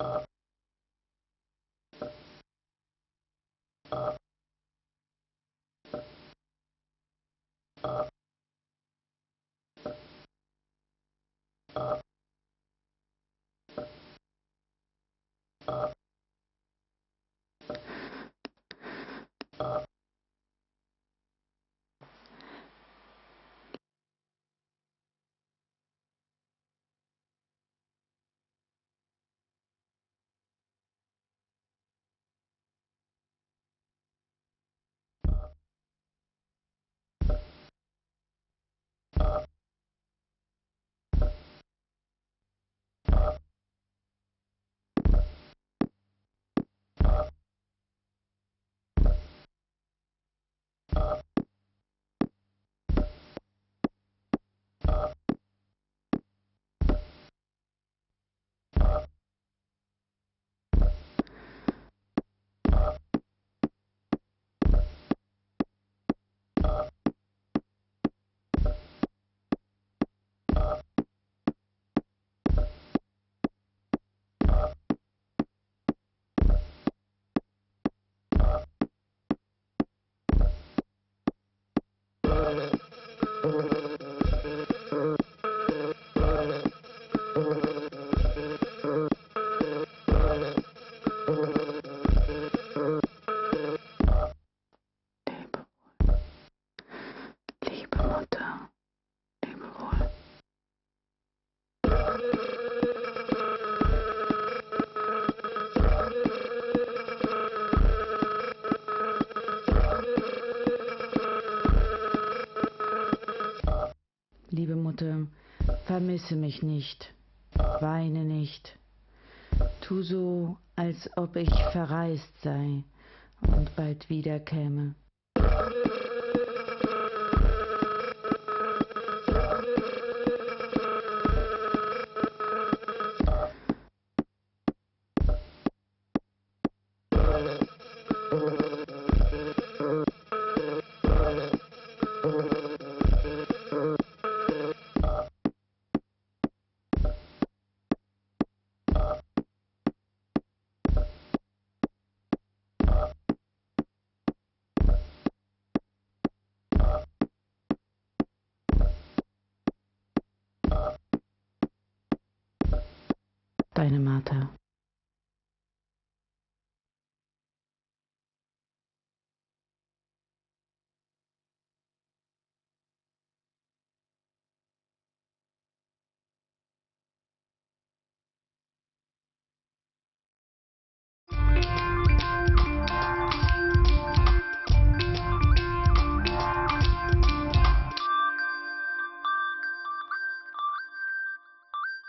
Uh, uh, uh, Liebe Mutter. Liebe Mutter, vermisse mich nicht, weine nicht. Tu so, als ob ich verreist sei und bald wiederkäme. Deine Martha.